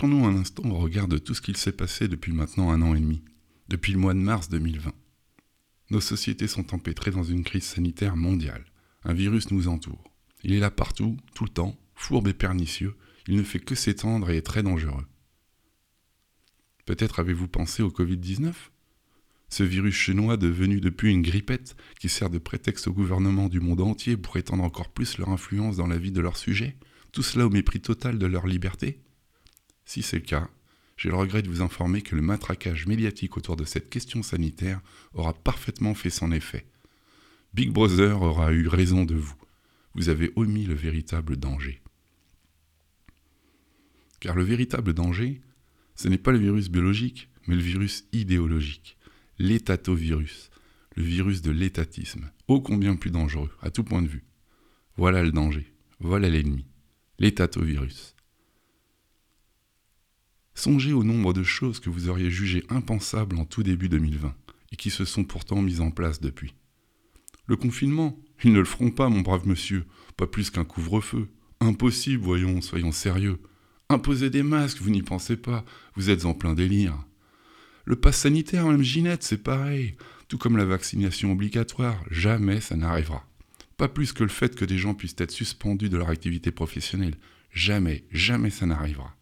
Projetons-nous un instant au regard de tout ce qu'il s'est passé depuis maintenant un an et demi, depuis le mois de mars 2020. Nos sociétés sont empêtrées dans une crise sanitaire mondiale. Un virus nous entoure. Il est là partout, tout le temps, fourbe et pernicieux. Il ne fait que s'étendre et est très dangereux. Peut-être avez-vous pensé au Covid-19 Ce virus chinois devenu depuis une grippette qui sert de prétexte au gouvernement du monde entier pour étendre encore plus leur influence dans la vie de leurs sujets Tout cela au mépris total de leur liberté? Si c'est le cas, j'ai le regret de vous informer que le matraquage médiatique autour de cette question sanitaire aura parfaitement fait son effet. Big Brother aura eu raison de vous. Vous avez omis le véritable danger. Car le véritable danger, ce n'est pas le virus biologique, mais le virus idéologique, l'étatovirus, le virus de l'étatisme, ô combien plus dangereux, à tout point de vue. Voilà le danger, voilà l'ennemi, l'étatovirus. Songez au nombre de choses que vous auriez jugées impensables en tout début 2020 et qui se sont pourtant mises en place depuis. Le confinement, ils ne le feront pas, mon brave monsieur, pas plus qu'un couvre-feu. Impossible, voyons, soyons sérieux. Imposer des masques, vous n'y pensez pas, vous êtes en plein délire. Le pass sanitaire, même Ginette, c'est pareil. Tout comme la vaccination obligatoire, jamais ça n'arrivera. Pas plus que le fait que des gens puissent être suspendus de leur activité professionnelle. Jamais, jamais ça n'arrivera.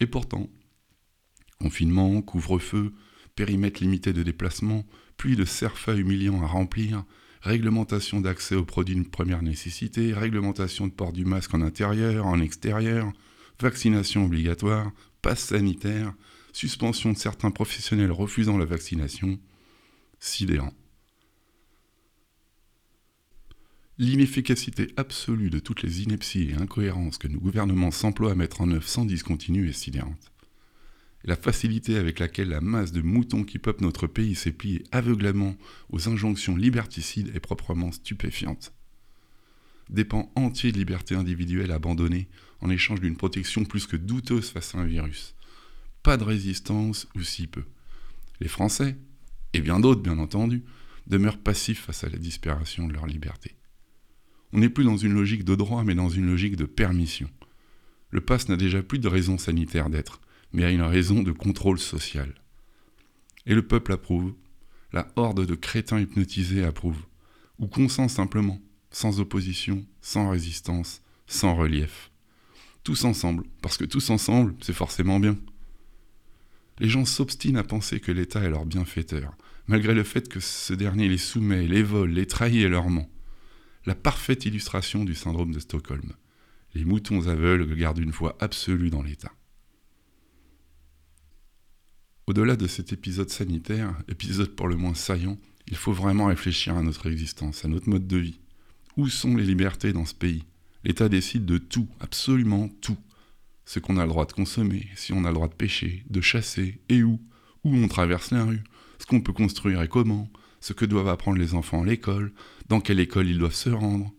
Et pourtant, confinement, couvre-feu, périmètre limité de déplacement, pluie de serfa humiliants à remplir, réglementation d'accès aux produits de première nécessité, réglementation de port du masque en intérieur, en extérieur, vaccination obligatoire, passe sanitaire, suspension de certains professionnels refusant la vaccination, sidérant. L'inefficacité absolue de toutes les inepties et incohérences que nos gouvernements s'emploient à mettre en œuvre sans discontinu est sidérante. la facilité avec laquelle la masse de moutons qui peuplent notre pays s'est pliée aveuglément aux injonctions liberticides est proprement stupéfiante. Des pans entiers de liberté individuelle abandonnés en échange d'une protection plus que douteuse face à un virus. Pas de résistance ou si peu. Les Français, et bien d'autres bien entendu, demeurent passifs face à la disparition de leur liberté. On n'est plus dans une logique de droit, mais dans une logique de permission. Le pass n'a déjà plus de raison sanitaire d'être, mais a une raison de contrôle social. Et le peuple approuve, la horde de crétins hypnotisés approuve, ou consent simplement, sans opposition, sans résistance, sans relief. Tous ensemble, parce que tous ensemble, c'est forcément bien. Les gens s'obstinent à penser que l'État est leur bienfaiteur, malgré le fait que ce dernier les soumet, les vole, les trahit et leur ment la parfaite illustration du syndrome de Stockholm. Les moutons aveugles gardent une foi absolue dans l'État. Au-delà de cet épisode sanitaire, épisode pour le moins saillant, il faut vraiment réfléchir à notre existence, à notre mode de vie. Où sont les libertés dans ce pays? L'État décide de tout, absolument tout. Ce qu'on a le droit de consommer, si on a le droit de pêcher, de chasser, et où, où on traverse la rue, ce qu'on peut construire et comment, ce que doivent apprendre les enfants à l'école, dans quelle école ils doivent se rendre,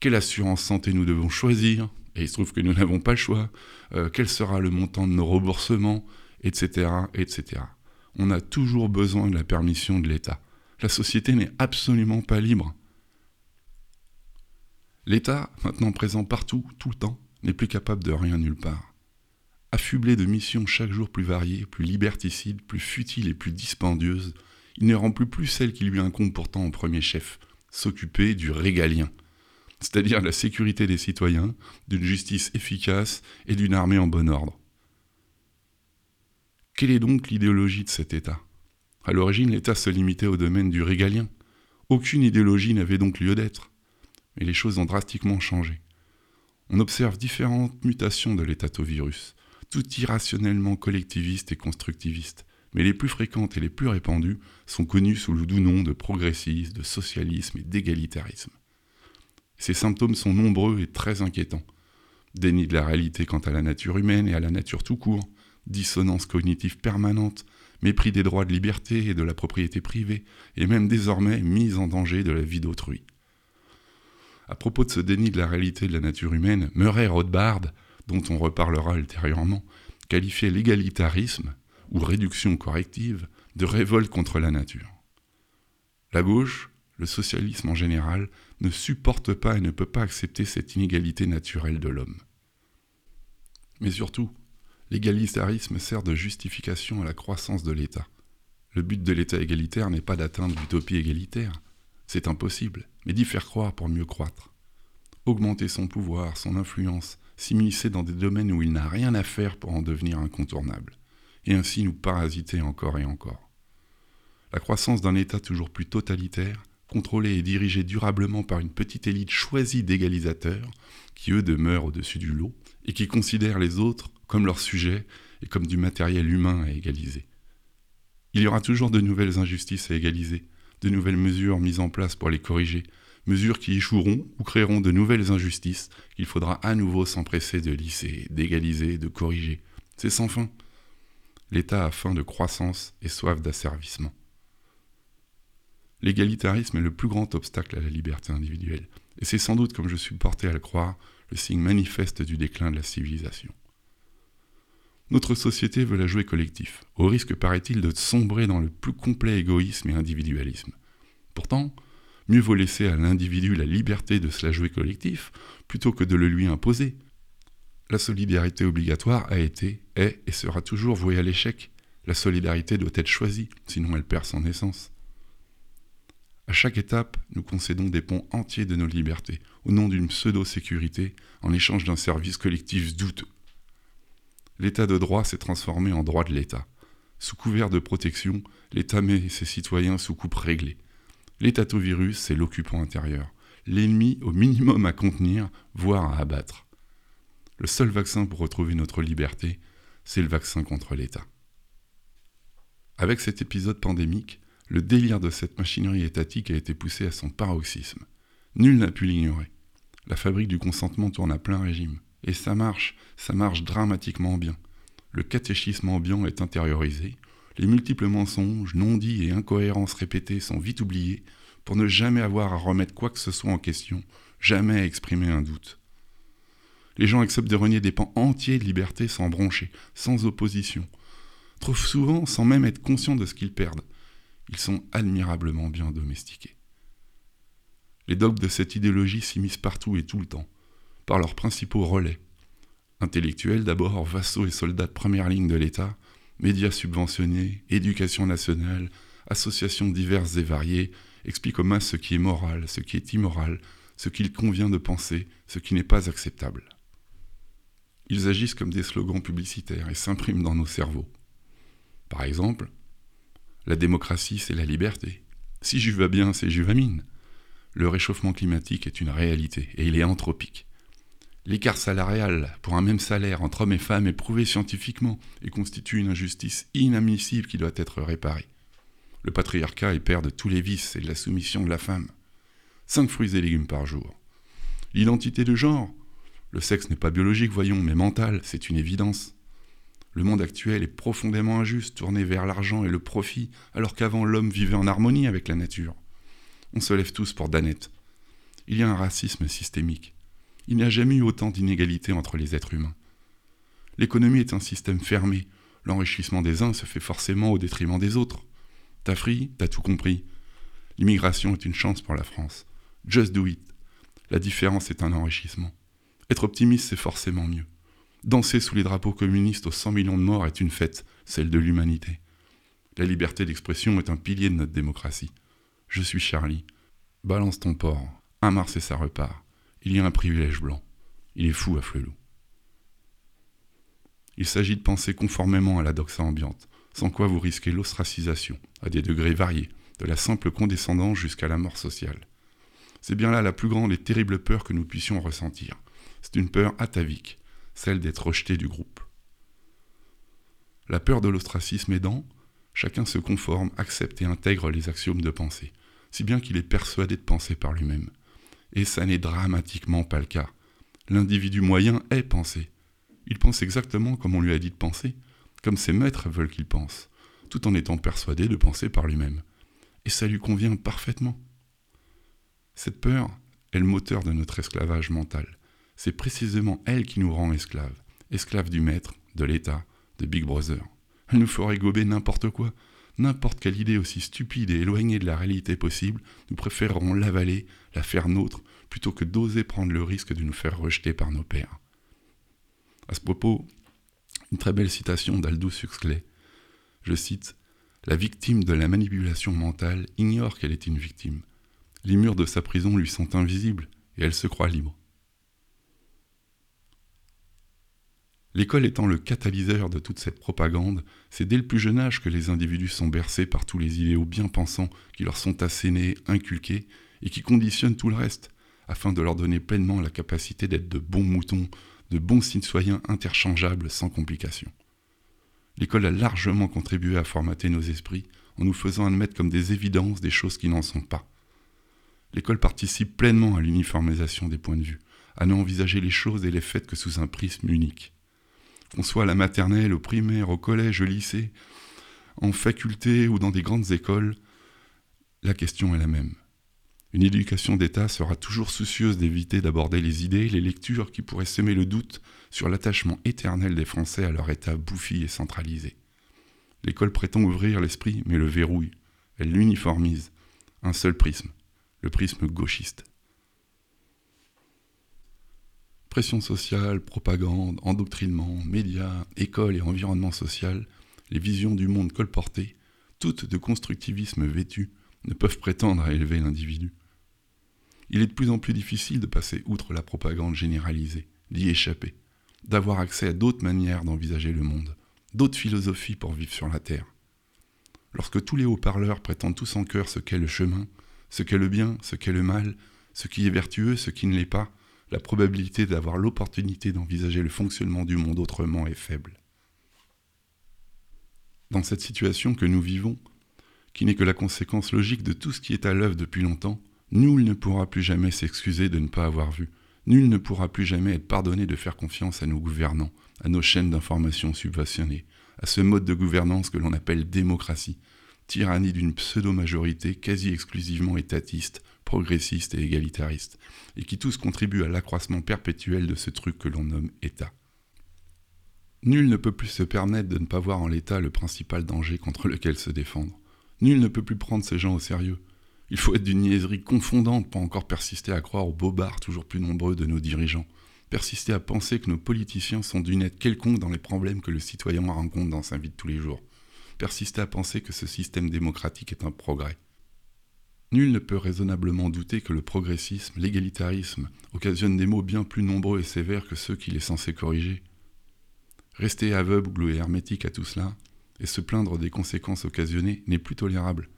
quelle assurance santé nous devons choisir, et il se trouve que nous n'avons pas le choix, euh, quel sera le montant de nos remboursements, etc., etc. On a toujours besoin de la permission de l'État. La société n'est absolument pas libre. L'État, maintenant présent partout, tout le temps, n'est plus capable de rien nulle part. Affublé de missions chaque jour plus variées, plus liberticides, plus futiles et plus dispendieuses, il ne remplit plus celle qui lui incombe pourtant en premier chef, s'occuper du régalien, c'est-à-dire la sécurité des citoyens, d'une justice efficace et d'une armée en bon ordre. Quelle est donc l'idéologie de cet État? À l'origine, l'État se limitait au domaine du régalien. Aucune idéologie n'avait donc lieu d'être. Mais les choses ont drastiquement changé. On observe différentes mutations de l'étatovirus, tout irrationnellement collectiviste et constructiviste, mais les plus fréquentes et les plus répandues sont connues sous le doux nom de progressisme, de socialisme et d'égalitarisme. Ces symptômes sont nombreux et très inquiétants. Déni de la réalité quant à la nature humaine et à la nature tout court, dissonance cognitive permanente, mépris des droits de liberté et de la propriété privée, et même désormais mise en danger de la vie d'autrui. À propos de ce déni de la réalité de la nature humaine, Murray Rothbard, dont on reparlera ultérieurement, qualifiait l'égalitarisme, ou réduction corrective de révolte contre la nature. La gauche, le socialisme en général, ne supporte pas et ne peut pas accepter cette inégalité naturelle de l'homme. Mais surtout, l'égalitarisme sert de justification à la croissance de l'État. Le but de l'État égalitaire n'est pas d'atteindre l'utopie égalitaire, c'est impossible, mais d'y faire croire pour mieux croître. Augmenter son pouvoir, son influence, s'immiscer dans des domaines où il n'a rien à faire pour en devenir incontournable, et ainsi nous parasiter encore et encore. La croissance d'un État toujours plus totalitaire, contrôlé et dirigé durablement par une petite élite choisie d'égalisateurs, qui eux demeurent au-dessus du lot, et qui considèrent les autres comme leurs sujets et comme du matériel humain à égaliser. Il y aura toujours de nouvelles injustices à égaliser, de nouvelles mesures mises en place pour les corriger, mesures qui échoueront ou créeront de nouvelles injustices qu'il faudra à nouveau s'empresser de lisser, d'égaliser, de corriger. C'est sans fin. L'État a faim de croissance et soif d'asservissement. L'égalitarisme est le plus grand obstacle à la liberté individuelle, et c'est sans doute, comme je suis porté à le croire, le signe manifeste du déclin de la civilisation. Notre société veut la jouer collectif, au risque, paraît-il, de sombrer dans le plus complet égoïsme et individualisme. Pourtant, mieux vaut laisser à l'individu la liberté de se la jouer collectif, plutôt que de le lui imposer. La solidarité obligatoire a été, est et sera toujours vouée à l'échec. La solidarité doit être choisie, sinon elle perd son essence. À chaque étape, nous concédons des ponts entiers de nos libertés, au nom d'une pseudo-sécurité, en échange d'un service collectif douteux. L'état de droit s'est transformé en droit de l'État. Sous couvert de protection, l'État met ses citoyens sous coupe réglée. L'étatovirus, c'est l'occupant intérieur, l'ennemi au minimum à contenir, voire à abattre. Le seul vaccin pour retrouver notre liberté, c'est le vaccin contre l'État. Avec cet épisode pandémique, le délire de cette machinerie étatique a été poussé à son paroxysme. Nul n'a pu l'ignorer. La fabrique du consentement tourne à plein régime. Et ça marche, ça marche dramatiquement bien. Le catéchisme ambiant est intériorisé, les multiples mensonges, non-dits et incohérences répétées sont vite oubliés pour ne jamais avoir à remettre quoi que ce soit en question, jamais à exprimer un doute. Les gens acceptent de renier des pans entiers de liberté sans broncher, sans opposition, trop souvent sans même être conscients de ce qu'ils perdent. Ils sont admirablement bien domestiqués. Les dogmes de cette idéologie s'immiscent partout et tout le temps par leurs principaux relais. Intellectuels d'abord, vassaux et soldats de première ligne de l'État, médias subventionnés, éducation nationale, associations diverses et variées, expliquent aux masses ce qui est moral, ce qui est immoral, ce qu'il convient de penser, ce qui n'est pas acceptable. Ils agissent comme des slogans publicitaires et s'impriment dans nos cerveaux. Par exemple, la démocratie, c'est la liberté. Si j'y vais bien, c'est juvamine. Le réchauffement climatique est une réalité et il est anthropique. L'écart salarial pour un même salaire entre hommes et femmes est prouvé scientifiquement et constitue une injustice inadmissible qui doit être réparée. Le patriarcat est père de tous les vices et de la soumission de la femme. Cinq fruits et légumes par jour. L'identité de genre. Le sexe n'est pas biologique, voyons, mais mental, c'est une évidence. Le monde actuel est profondément injuste, tourné vers l'argent et le profit, alors qu'avant l'homme vivait en harmonie avec la nature. On se lève tous pour Danette. Il y a un racisme systémique. Il n'y a jamais eu autant d'inégalités entre les êtres humains. L'économie est un système fermé. L'enrichissement des uns se fait forcément au détriment des autres. T'as fri, t'as tout compris. L'immigration est une chance pour la France. Just do it. La différence est un enrichissement. Être optimiste, c'est forcément mieux. Danser sous les drapeaux communistes aux 100 millions de morts est une fête, celle de l'humanité. La liberté d'expression est un pilier de notre démocratie. Je suis Charlie. Balance ton porc. Un mars et ça repart. Il y a un privilège blanc. Il est fou à Flelou. Il s'agit de penser conformément à la doxa ambiante, sans quoi vous risquez l'ostracisation, à des degrés variés, de la simple condescendance jusqu'à la mort sociale. C'est bien là la plus grande et terrible peur que nous puissions ressentir. C'est une peur atavique, celle d'être rejeté du groupe. La peur de l'ostracisme aidant, chacun se conforme, accepte et intègre les axiomes de pensée, si bien qu'il est persuadé de penser par lui-même. Et ça n'est dramatiquement pas le cas. L'individu moyen est pensé. Il pense exactement comme on lui a dit de penser, comme ses maîtres veulent qu'il pense, tout en étant persuadé de penser par lui-même. Et ça lui convient parfaitement. Cette peur est le moteur de notre esclavage mental. C'est précisément elle qui nous rend esclaves, esclaves du maître, de l'État, de Big Brother. Elle nous ferait gober n'importe quoi, n'importe quelle idée aussi stupide et éloignée de la réalité possible, nous préférerons l'avaler, la faire nôtre, plutôt que d'oser prendre le risque de nous faire rejeter par nos pères. À ce propos, une très belle citation d'Aldous Huxley. Je cite La victime de la manipulation mentale ignore qu'elle est une victime. Les murs de sa prison lui sont invisibles et elle se croit libre. L'école étant le catalyseur de toute cette propagande, c'est dès le plus jeune âge que les individus sont bercés par tous les idéaux bien pensants qui leur sont assénés, inculqués, et qui conditionnent tout le reste, afin de leur donner pleinement la capacité d'être de bons moutons, de bons citoyens interchangeables sans complications. L'école a largement contribué à formater nos esprits en nous faisant admettre comme des évidences des choses qui n'en sont pas. L'école participe pleinement à l'uniformisation des points de vue, à ne envisager les choses et les faits que sous un prisme unique qu'on soit à la maternelle, au primaire, au collège, au lycée, en faculté ou dans des grandes écoles, la question est la même. Une éducation d'État sera toujours soucieuse d'éviter d'aborder les idées, les lectures qui pourraient semer le doute sur l'attachement éternel des Français à leur État bouffi et centralisé. L'école prétend ouvrir l'esprit, mais le verrouille. Elle l'uniformise. Un seul prisme, le prisme gauchiste. Pression sociale, propagande, endoctrinement, médias, école et environnement social, les visions du monde colportées, toutes de constructivisme vêtu, ne peuvent prétendre à élever l'individu. Il est de plus en plus difficile de passer outre la propagande généralisée, d'y échapper, d'avoir accès à d'autres manières d'envisager le monde, d'autres philosophies pour vivre sur la Terre. Lorsque tous les haut-parleurs prétendent tous en cœur ce qu'est le chemin, ce qu'est le bien, ce qu'est le mal, ce qui est vertueux, ce qui ne l'est pas, la probabilité d'avoir l'opportunité d'envisager le fonctionnement du monde autrement est faible. Dans cette situation que nous vivons, qui n'est que la conséquence logique de tout ce qui est à l'œuvre depuis longtemps, nul ne pourra plus jamais s'excuser de ne pas avoir vu, nul ne pourra plus jamais être pardonné de faire confiance à nos gouvernants, à nos chaînes d'information subventionnées, à ce mode de gouvernance que l'on appelle démocratie, tyrannie d'une pseudo-majorité quasi exclusivement étatiste, progressiste et égalitariste, et qui tous contribuent à l'accroissement perpétuel de ce truc que l'on nomme État. Nul ne peut plus se permettre de ne pas voir en l'État le principal danger contre lequel se défendre. Nul ne peut plus prendre ces gens au sérieux. Il faut être d'une niaiserie confondante pour encore persister à croire aux bobards toujours plus nombreux de nos dirigeants, persister à penser que nos politiciens sont d'une aide quelconque dans les problèmes que le citoyen rencontre dans sa vie de tous les jours, persister à penser que ce système démocratique est un progrès. Nul ne peut raisonnablement douter que le progressisme, l'égalitarisme, occasionnent des maux bien plus nombreux et sévères que ceux qu'il est censé corriger. Rester aveugle et hermétique à tout cela, et se plaindre des conséquences occasionnées, n'est plus tolérable.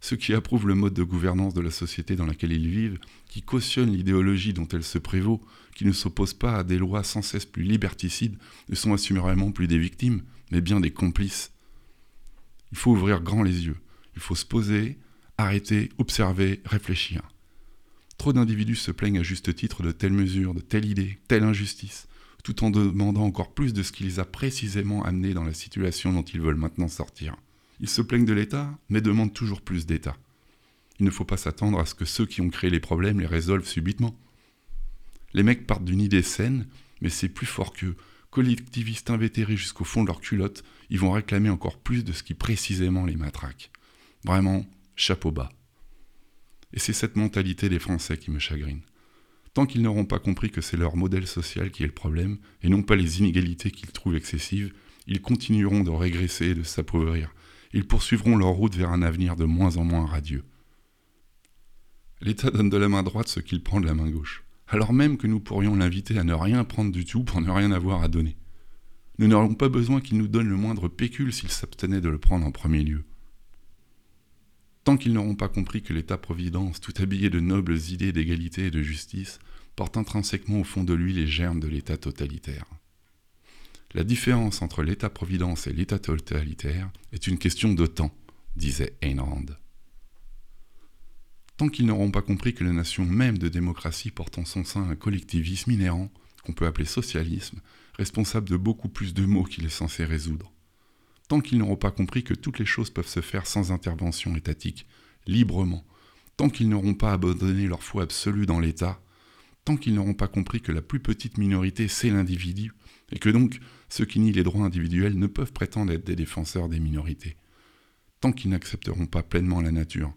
Ceux qui approuvent le mode de gouvernance de la société dans laquelle ils vivent, qui cautionnent l'idéologie dont elle se prévaut, qui ne s'opposent pas à des lois sans cesse plus liberticides, ne sont assurément plus des victimes, mais bien des complices. Il faut ouvrir grand les yeux, il faut se poser, arrêter, observer, réfléchir. Trop d'individus se plaignent à juste titre de telle mesure, de telle idée, telle injustice, tout en demandant encore plus de ce qui les a précisément amenés dans la situation dont ils veulent maintenant sortir. Ils se plaignent de l'État, mais demandent toujours plus d'État. Il ne faut pas s'attendre à ce que ceux qui ont créé les problèmes les résolvent subitement. Les mecs partent d'une idée saine, mais c'est plus fort qu'eux. Collectivistes invétérés jusqu'au fond de leur culotte, ils vont réclamer encore plus de ce qui précisément les matraque. Vraiment, chapeau bas. Et c'est cette mentalité des Français qui me chagrine. Tant qu'ils n'auront pas compris que c'est leur modèle social qui est le problème, et non pas les inégalités qu'ils trouvent excessives, ils continueront de régresser et de s'appauvrir. Ils poursuivront leur route vers un avenir de moins en moins radieux. L'État donne de la main droite ce qu'il prend de la main gauche, alors même que nous pourrions l'inviter à ne rien prendre du tout pour ne rien avoir à donner. Nous n'aurions pas besoin qu'il nous donne le moindre pécule s'il s'abstenait de le prendre en premier lieu. Tant qu'ils n'auront pas compris que l'État-providence, tout habillé de nobles idées d'égalité et de justice, porte intrinsèquement au fond de lui les germes de l'État totalitaire. La différence entre l'État-providence et l'État totalitaire est une question de temps, disait Ayn Rand. Tant qu'ils n'auront pas compris que la nation même de démocratie porte en son sein un collectivisme inhérent, qu'on peut appeler socialisme, responsable de beaucoup plus de maux qu'il est censé résoudre, tant qu'ils n'auront pas compris que toutes les choses peuvent se faire sans intervention étatique, librement, tant qu'ils n'auront pas abandonné leur foi absolue dans l'État, tant qu'ils n'auront pas compris que la plus petite minorité, c'est l'individu, et que donc ceux qui nient les droits individuels ne peuvent prétendre être des défenseurs des minorités, tant qu'ils n'accepteront pas pleinement la nature,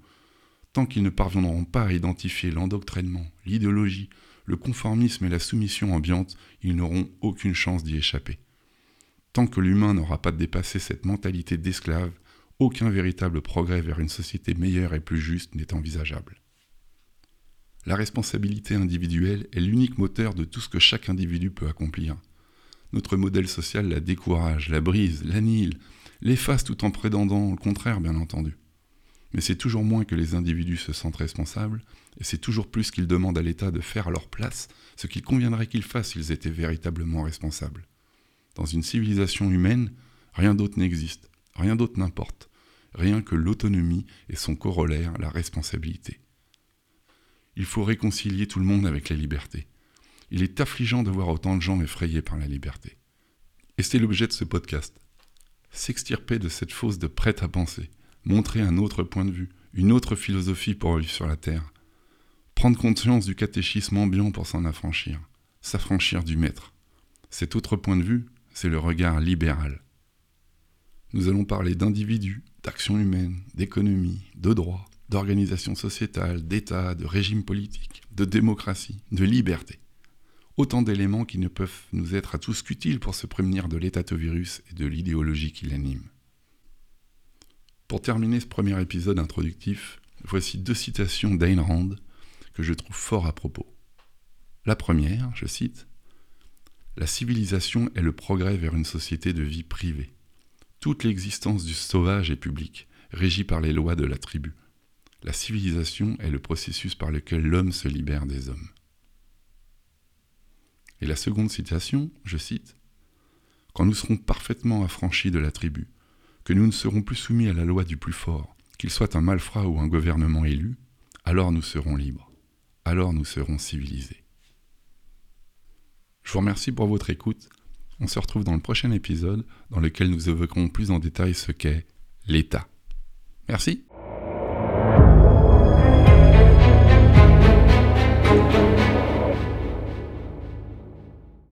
tant qu'ils ne parviendront pas à identifier l'endoctrinement, l'idéologie, le conformisme et la soumission ambiante, ils n'auront aucune chance d'y échapper. Tant que l'humain n'aura pas dépassé cette mentalité d'esclave, aucun véritable progrès vers une société meilleure et plus juste n'est envisageable. La responsabilité individuelle est l'unique moteur de tout ce que chaque individu peut accomplir. Notre modèle social la décourage, la brise, l'annihile, l'efface tout en prétendant le contraire, bien entendu. Mais c'est toujours moins que les individus se sentent responsables, et c'est toujours plus qu'ils demandent à l'État de faire à leur place ce qu'il conviendrait qu'ils fassent s'ils étaient véritablement responsables. Dans une civilisation humaine, rien d'autre n'existe, rien d'autre n'importe, rien que l'autonomie et son corollaire, la responsabilité. Il faut réconcilier tout le monde avec la liberté. Il est affligeant de voir autant de gens effrayés par la liberté. Et c'est l'objet de ce podcast. S'extirper de cette fosse de prête à penser, montrer un autre point de vue, une autre philosophie pour vivre sur la Terre, prendre conscience du catéchisme ambiant pour s'en affranchir, s'affranchir du maître. Cet autre point de vue, c'est le regard libéral. Nous allons parler d'individus, d'action humaine, d'économie, de droit, d'organisation sociétale, d'État, de régime politique, de démocratie, de liberté. Autant d'éléments qui ne peuvent nous être à tous qu'utiles pour se prémunir de l'étatovirus et de l'idéologie qui l'anime. Pour terminer ce premier épisode introductif, voici deux citations d'Ayn Rand que je trouve fort à propos. La première, je cite, La civilisation est le progrès vers une société de vie privée. Toute l'existence du sauvage est publique, régie par les lois de la tribu. La civilisation est le processus par lequel l'homme se libère des hommes. Et la seconde citation, je cite, Quand nous serons parfaitement affranchis de la tribu, que nous ne serons plus soumis à la loi du plus fort, qu'il soit un malfrat ou un gouvernement élu, alors nous serons libres, alors nous serons civilisés. Je vous remercie pour votre écoute. On se retrouve dans le prochain épisode dans lequel nous évoquerons plus en détail ce qu'est l'État. Merci.